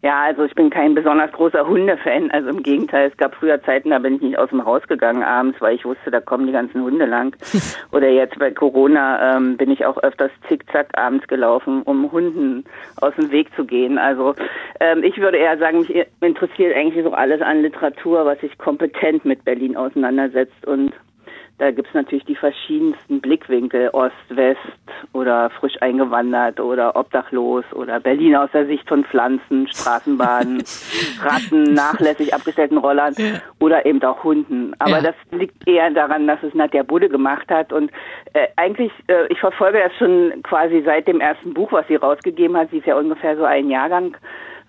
Ja, also ich bin kein besonders großer Hundefan. Also im Gegenteil, es gab früher Zeiten, da bin ich nicht aus dem Haus gegangen abends, weil ich wusste, da kommen die ganzen Hunde lang. Oder jetzt bei Corona ähm, bin ich auch öfters zickzack abends gelaufen, um Hunden aus dem Weg zu gehen. Also ähm, ich würde eher sagen, mich interessiert eigentlich so alles an Literatur, was sich kompetent mit Berlin auseinandersetzt und da gibt's natürlich die verschiedensten Blickwinkel, Ost, West oder frisch eingewandert oder obdachlos oder Berlin aus der Sicht von Pflanzen, Straßenbahnen, Ratten, nachlässig abgestellten Rollern ja. oder eben auch Hunden. Aber ja. das liegt eher daran, dass es Nadja Budde gemacht hat und äh, eigentlich, äh, ich verfolge das schon quasi seit dem ersten Buch, was sie rausgegeben hat. Sie ist ja ungefähr so ein Jahrgang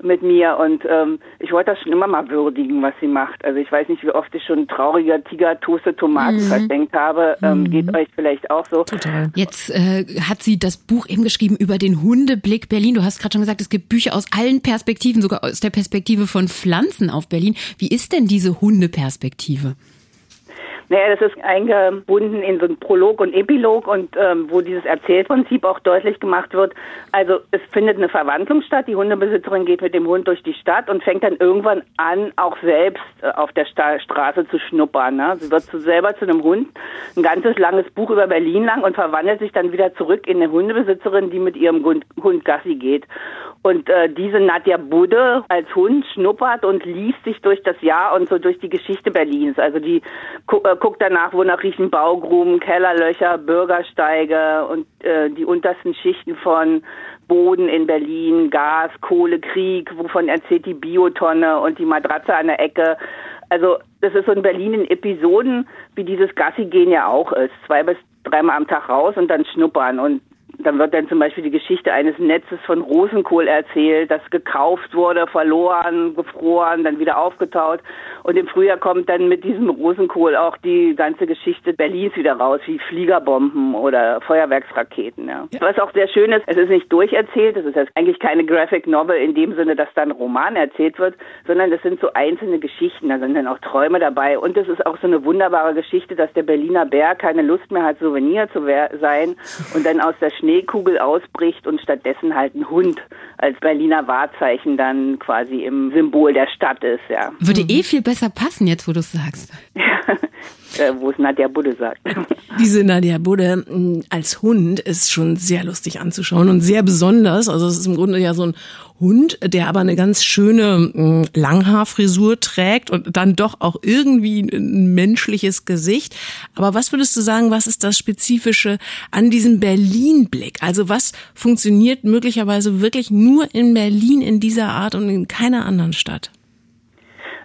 mit mir und ähm, ich wollte das schon immer mal würdigen, was sie macht. Also ich weiß nicht, wie oft ich schon trauriger Tiger Toaste Tomaten mhm. verdenkt habe. Ähm, mhm. Geht euch vielleicht auch so. Total. Jetzt äh, hat sie das Buch eben geschrieben über den Hundeblick Berlin. Du hast gerade schon gesagt, es gibt Bücher aus allen Perspektiven, sogar aus der Perspektive von Pflanzen auf Berlin. Wie ist denn diese Hundeperspektive? Naja, das ist eingebunden in so einen Prolog und Epilog und ähm, wo dieses Erzählprinzip auch deutlich gemacht wird. Also es findet eine Verwandlung statt. Die Hundebesitzerin geht mit dem Hund durch die Stadt und fängt dann irgendwann an, auch selbst äh, auf der Sta Straße zu schnuppern. Ne? Sie wird zu, selber zu einem Hund, ein ganzes langes Buch über Berlin lang und verwandelt sich dann wieder zurück in eine Hundebesitzerin, die mit ihrem Hund, Hund Gassi geht. Und äh, diese Nadja Budde als Hund schnuppert und liest sich durch das Jahr und so durch die Geschichte Berlins. Also die äh, guckt danach, wonach riechen Baugruben, Kellerlöcher, Bürgersteige und äh, die untersten Schichten von Boden in Berlin, Gas, Kohle, Krieg, wovon erzählt die Biotonne und die Matratze an der Ecke. Also das ist so in Berlin in Episoden, wie dieses Gassi-Gehen ja auch ist. Zwei bis dreimal am Tag raus und dann schnuppern. Und dann wird dann zum Beispiel die Geschichte eines Netzes von Rosenkohl erzählt, das gekauft wurde, verloren, gefroren, dann wieder aufgetaut. Und im Frühjahr kommt dann mit diesem Rosenkohl auch die ganze Geschichte Berlins wieder raus, wie Fliegerbomben oder Feuerwerksraketen. Ja. Was auch sehr schön ist, es ist nicht durcherzählt, es ist jetzt eigentlich keine Graphic Novel in dem Sinne, dass dann ein Roman erzählt wird, sondern das sind so einzelne Geschichten, da sind dann auch Träume dabei. Und es ist auch so eine wunderbare Geschichte, dass der Berliner Bär keine Lust mehr hat, Souvenir zu sein und dann aus der Schnee Schneekugel ausbricht und stattdessen halt ein Hund als Berliner Wahrzeichen dann quasi im Symbol der Stadt ist, ja. Würde eh viel besser passen, jetzt wo du es sagst. Äh, wo es Nadja Budde sagt. Diese Nadja Budde mm, als Hund ist schon sehr lustig anzuschauen und sehr besonders. Also es ist im Grunde ja so ein Hund, der aber eine ganz schöne mm, Langhaarfrisur trägt und dann doch auch irgendwie ein menschliches Gesicht. Aber was würdest du sagen, was ist das Spezifische an diesem Berlin-Blick? Also was funktioniert möglicherweise wirklich nur in Berlin in dieser Art und in keiner anderen Stadt?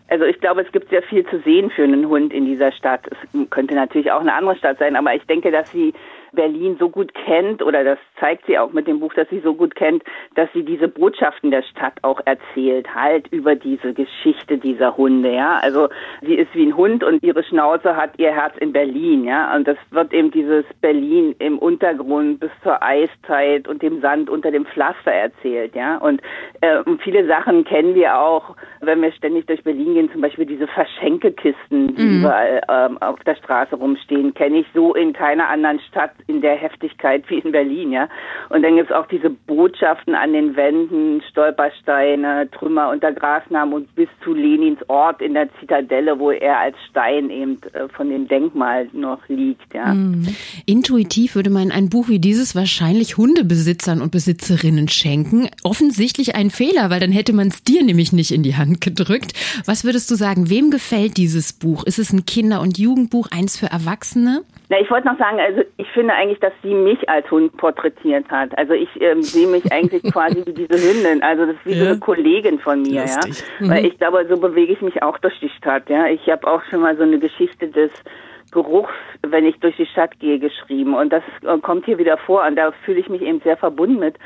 Also ich glaube, es gibt sehr viel zu sehen für einen Hund in dieser Stadt. Es könnte natürlich auch eine andere Stadt sein, aber ich denke, dass sie Berlin so gut kennt, oder das zeigt sie auch mit dem Buch, dass sie so gut kennt, dass sie diese Botschaften der Stadt auch erzählt, halt über diese Geschichte dieser Hunde, ja. Also sie ist wie ein Hund und ihre Schnauze hat ihr Herz in Berlin, ja. Und das wird eben dieses Berlin im Untergrund bis zur Eiszeit und dem Sand unter dem Pflaster erzählt, ja. Und äh, viele Sachen kennen wir auch, wenn wir ständig durch Berlin gehen, zum Beispiel diese Verschenkekisten, die mhm. überall ähm, auf der Straße rumstehen, kenne ich so in keiner anderen Stadt in der Heftigkeit wie in Berlin, ja. Und dann gibt es auch diese Botschaften an den Wänden, Stolpersteine, Trümmer unter Grasnamen und bis zu Lenins Ort in der Zitadelle, wo er als Stein eben äh, von dem Denkmal noch liegt, ja. Mhm. Intuitiv würde man ein Buch wie dieses wahrscheinlich Hundebesitzern und Besitzerinnen schenken. Offensichtlich ein Fehler, weil dann hätte man es dir nämlich nicht in die Hand gedrückt. Was würdest du sagen, wem gefällt dieses Buch? Ist es ein Kinder- und Jugendbuch, eins für Erwachsene? Na, ich wollte noch sagen, also ich finde eigentlich, dass sie mich als Hund porträtiert hat. Also ich ähm, sehe mich eigentlich quasi wie diese Hündin. Also das ist wie ja. so eine Kollegin von mir, Lustig. ja. Mhm. Weil ich glaube, so bewege ich mich auch durch die Stadt, ja. Ich habe auch schon mal so eine Geschichte des Geruchs, wenn ich durch die Stadt gehe, geschrieben. Und das äh, kommt hier wieder vor und da fühle ich mich eben sehr verbunden mit.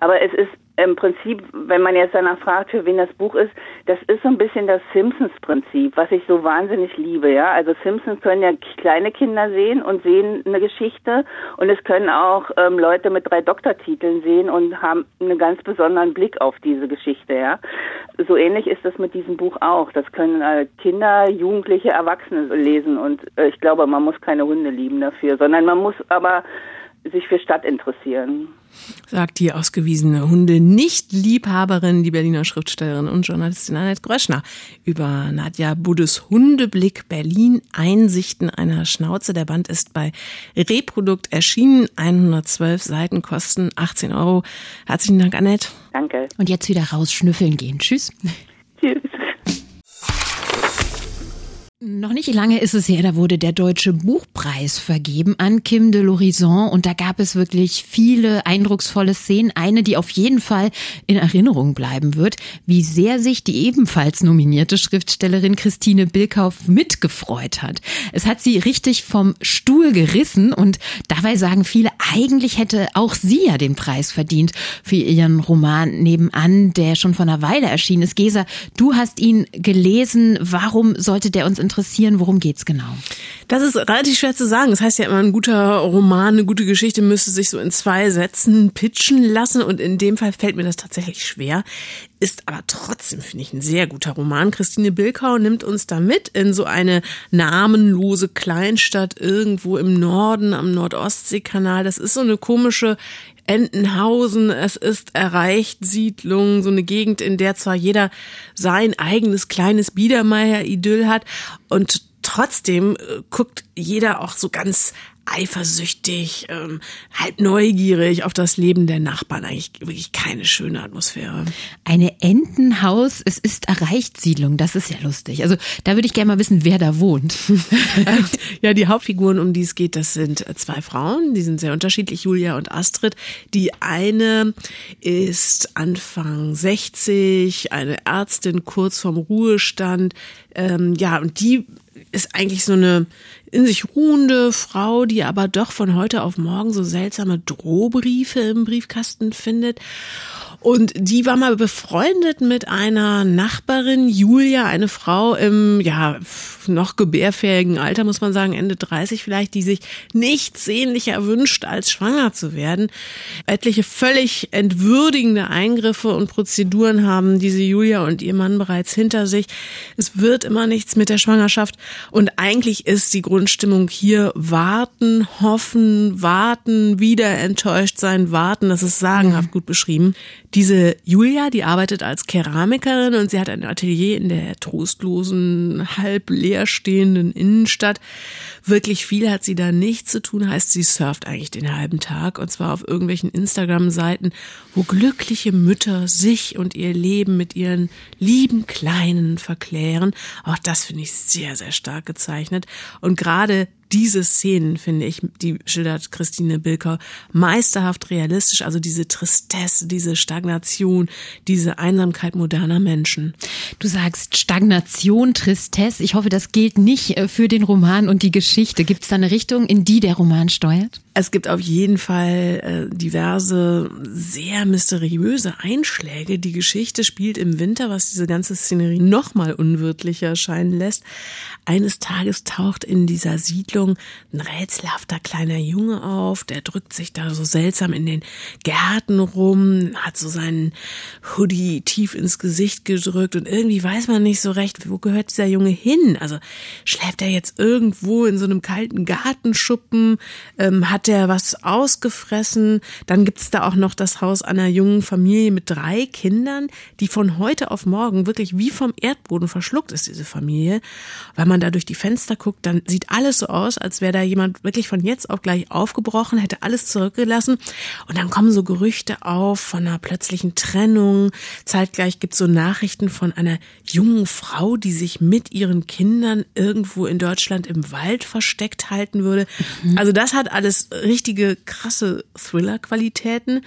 Aber es ist im Prinzip, wenn man jetzt danach fragt, für wen das Buch ist, das ist so ein bisschen das Simpsons-Prinzip, was ich so wahnsinnig liebe, ja. Also Simpsons können ja kleine Kinder sehen und sehen eine Geschichte und es können auch ähm, Leute mit drei Doktortiteln sehen und haben einen ganz besonderen Blick auf diese Geschichte, ja. So ähnlich ist das mit diesem Buch auch. Das können äh, Kinder, Jugendliche, Erwachsene lesen und äh, ich glaube, man muss keine Hunde lieben dafür, sondern man muss aber sich für Stadt interessieren. Sagt die ausgewiesene Hunde-Nicht-Liebhaberin, die Berliner Schriftstellerin und Journalistin Annette Gröschner über Nadja Buddes Hundeblick Berlin, Einsichten einer Schnauze. Der Band ist bei Reprodukt erschienen. 112 Seiten kosten 18 Euro. Herzlichen Dank, Annette. Danke. Und jetzt wieder raus schnüffeln gehen. Tschüss. Tschüss. Noch nicht lange ist es her, da wurde der Deutsche Buchpreis vergeben an Kim de l'Horizon und da gab es wirklich viele eindrucksvolle Szenen. Eine, die auf jeden Fall in Erinnerung bleiben wird, wie sehr sich die ebenfalls nominierte Schriftstellerin Christine Bilkauf mitgefreut hat. Es hat sie richtig vom Stuhl gerissen und dabei sagen viele, eigentlich hätte auch sie ja den Preis verdient für ihren Roman Nebenan, der schon vor einer Weile erschienen ist. Gesa, du hast ihn gelesen. Warum sollte der uns interessieren, worum geht's genau? Das ist relativ schwer zu sagen. Das heißt ja immer, ein guter Roman, eine gute Geschichte müsste sich so in zwei Sätzen pitchen lassen. Und in dem Fall fällt mir das tatsächlich schwer. Ist aber trotzdem, finde ich, ein sehr guter Roman. Christine Bilkau nimmt uns da mit in so eine namenlose Kleinstadt irgendwo im Norden am Nordostseekanal. Das ist so eine komische Entenhausen, es ist erreicht Siedlung, so eine Gegend, in der zwar jeder sein eigenes kleines Biedermeier-Idyll hat und trotzdem äh, guckt jeder auch so ganz eifersüchtig, ähm, halb neugierig auf das Leben der Nachbarn. Eigentlich wirklich keine schöne Atmosphäre. Eine Entenhaus, es ist erreicht Siedlung, das ist ja lustig. Also da würde ich gerne mal wissen, wer da wohnt. ja, die Hauptfiguren, um die es geht, das sind zwei Frauen, die sind sehr unterschiedlich, Julia und Astrid. Die eine ist Anfang 60, eine Ärztin kurz vorm Ruhestand. Ähm, ja, und die ist eigentlich so eine in sich ruhende Frau, die aber doch von heute auf morgen so seltsame Drohbriefe im Briefkasten findet. Und die war mal befreundet mit einer Nachbarin, Julia, eine Frau im, ja, noch gebärfähigen Alter, muss man sagen, Ende 30 vielleicht, die sich nichts sehnlicher wünscht, als schwanger zu werden. Etliche völlig entwürdigende Eingriffe und Prozeduren haben diese Julia und ihr Mann bereits hinter sich. Es wird immer nichts mit der Schwangerschaft. Und eigentlich ist die Grundstimmung hier warten, hoffen, warten, wieder enttäuscht sein, warten. Das ist sagenhaft gut beschrieben. Diese Julia, die arbeitet als Keramikerin und sie hat ein Atelier in der trostlosen, halb leer stehenden Innenstadt. Wirklich viel hat sie da nicht zu tun, heißt sie surft eigentlich den halben Tag und zwar auf irgendwelchen Instagram-Seiten, wo glückliche Mütter sich und ihr Leben mit ihren lieben Kleinen verklären. Auch das finde ich sehr, sehr stark gezeichnet. Und gerade diese Szenen, finde ich, die schildert Christine Bilker meisterhaft realistisch, also diese Tristesse, diese Stagnation, diese Einsamkeit moderner Menschen. Du sagst Stagnation, Tristesse. Ich hoffe, das gilt nicht äh, für den Roman und die Geschichte. Gibt es da eine Richtung, in die der Roman steuert? Es gibt auf jeden Fall äh, diverse sehr mysteriöse Einschläge. Die Geschichte spielt im Winter, was diese ganze Szenerie nochmal unwirtlicher erscheinen lässt. Eines Tages taucht in dieser Siedlung ein rätselhafter kleiner Junge auf, der drückt sich da so seltsam in den Gärten rum, hat so seinen Hoodie tief ins Gesicht gedrückt und irgendwie weiß man nicht so recht, wo gehört dieser Junge hin? Also schläft er jetzt irgendwo in so einem kalten Gartenschuppen? Ähm, hat er was ausgefressen? Dann gibt's da auch noch das Haus einer jungen Familie mit drei Kindern, die von heute auf morgen wirklich wie vom Erdboden verschluckt ist, diese Familie. Wenn man da durch die Fenster guckt, dann sieht alles so aus, als wäre da jemand wirklich von jetzt auf gleich aufgebrochen, hätte alles zurückgelassen. Und dann kommen so Gerüchte auf von einer plötzlichen Trennung. Zeitgleich gibt's so Nachrichten von einer jungen Frau, die sich mit ihren Kindern irgendwo in Deutschland im Wald versteckt halten würde. Mhm. Also das hat alles richtige krasse Thriller-Qualitäten.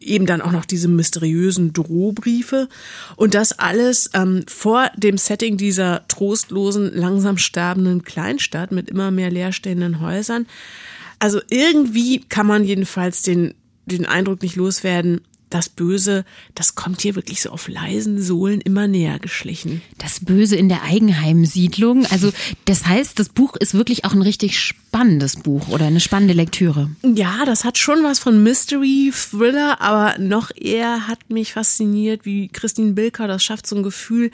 Eben dann auch noch diese mysteriösen Drohbriefe. Und das alles ähm, vor dem Setting dieser trostlosen, langsam sterbenden Kleinstadt mit immer mehr leerstehenden Häusern. Also irgendwie kann man jedenfalls den, den Eindruck nicht loswerden, das Böse, das kommt hier wirklich so auf leisen Sohlen immer näher geschlichen. Das Böse in der Eigenheimsiedlung. Also das heißt, das Buch ist wirklich auch ein richtig spannendes Buch oder eine spannende Lektüre. Ja, das hat schon was von Mystery, Thriller, aber noch eher hat mich fasziniert, wie Christine Bilker das schafft, so ein Gefühl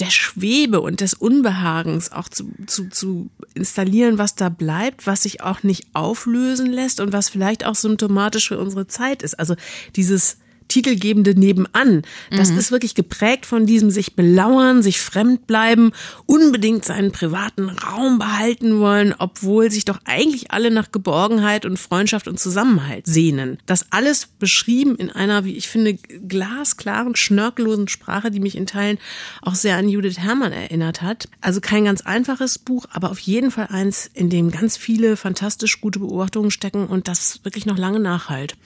der Schwebe und des Unbehagens auch zu, zu, zu installieren, was da bleibt, was sich auch nicht auflösen lässt und was vielleicht auch symptomatisch für unsere Zeit ist. Also dieses titelgebende Nebenan. Das mhm. ist wirklich geprägt von diesem sich belauern, sich fremd bleiben, unbedingt seinen privaten Raum behalten wollen, obwohl sich doch eigentlich alle nach Geborgenheit und Freundschaft und Zusammenhalt sehnen. Das alles beschrieben in einer, wie ich finde, glasklaren, schnörkellosen Sprache, die mich in Teilen auch sehr an Judith Herrmann erinnert hat. Also kein ganz einfaches Buch, aber auf jeden Fall eins, in dem ganz viele fantastisch gute Beobachtungen stecken und das wirklich noch lange nachhalt.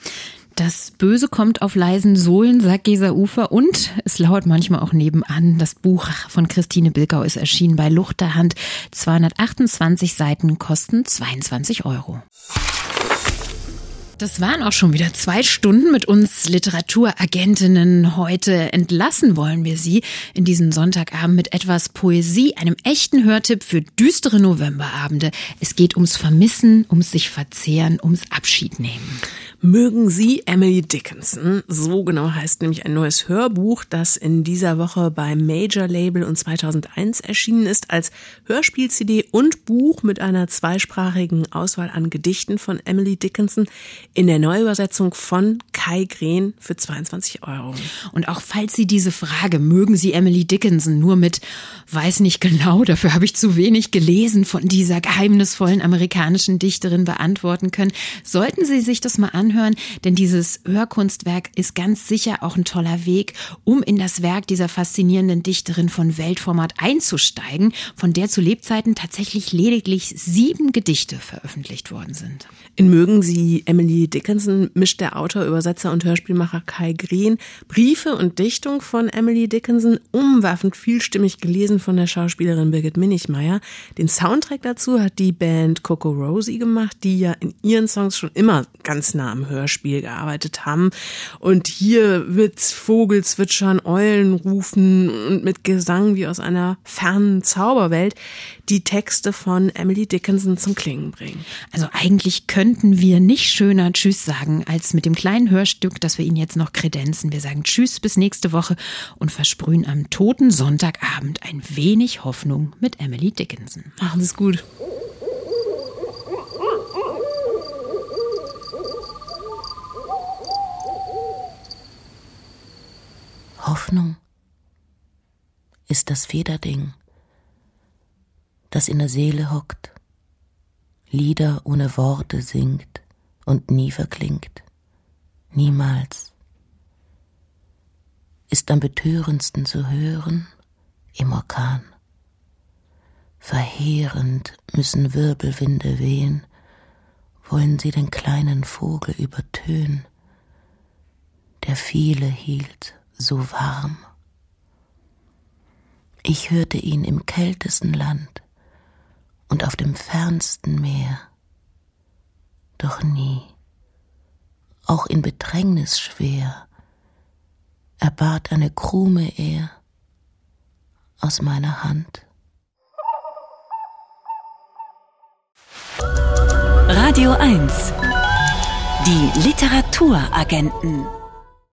Das Böse kommt auf leisen Sohlen, sagt Gesa Ufer, und es lauert manchmal auch nebenan. Das Buch von Christine Bilkau ist erschienen bei Luchterhand. 228 Seiten kosten 22 Euro. Das waren auch schon wieder zwei Stunden mit uns Literaturagentinnen. Heute entlassen wollen wir Sie in diesen Sonntagabend mit etwas Poesie, einem echten Hörtipp für düstere Novemberabende. Es geht ums Vermissen, ums sich verzehren, ums Abschied nehmen. Mögen Sie Emily Dickinson? So genau heißt nämlich ein neues Hörbuch, das in dieser Woche beim Major Label und 2001 erschienen ist als Hörspiel-CD und Buch mit einer zweisprachigen Auswahl an Gedichten von Emily Dickinson in der Neuübersetzung von Kai Green für 22 Euro. Und auch falls Sie diese Frage, mögen Sie Emily Dickinson nur mit weiß nicht genau, dafür habe ich zu wenig gelesen von dieser geheimnisvollen amerikanischen Dichterin beantworten können, sollten Sie sich das mal anhören, denn dieses Hörkunstwerk ist ganz sicher auch ein toller Weg, um in das Werk dieser faszinierenden Dichterin von Weltformat einzusteigen, von der zu Lebzeiten tatsächlich lediglich sieben Gedichte veröffentlicht worden sind. In Mögen Sie Emily Dickinson mischt der Autor, Übersetzer und Hörspielmacher Kai Green Briefe und Dichtung von Emily Dickinson umwerfend vielstimmig gelesen von der Schauspielerin Birgit Minichmeier. Den Soundtrack dazu hat die Band Coco Rosie gemacht, die ja in ihren Songs schon immer ganz nah am Hörspiel gearbeitet haben. Und hier mit Vogelzwitschern, Eulenrufen und mit Gesang wie aus einer fernen Zauberwelt die Texte von Emily Dickinson zum Klingen bringen. Also eigentlich könnten wir nicht schöner Tschüss sagen, als mit dem kleinen Hörstück, das wir Ihnen jetzt noch kredenzen. Wir sagen Tschüss bis nächste Woche und versprühen am toten Sonntagabend ein wenig Hoffnung mit Emily Dickinson. Machen Sie es gut. Hoffnung ist das Federding, das in der Seele hockt, Lieder ohne Worte singt und nie verklingt, niemals. Ist am betörendsten zu hören im Orkan. Verheerend müssen Wirbelwinde wehen, wollen sie den kleinen Vogel übertönen, der viele hielt so warm. Ich hörte ihn im kältesten Land und auf dem fernsten Meer. Doch nie, auch in Bedrängnis schwer, erbat eine Krume er aus meiner Hand. Radio 1 Die Literaturagenten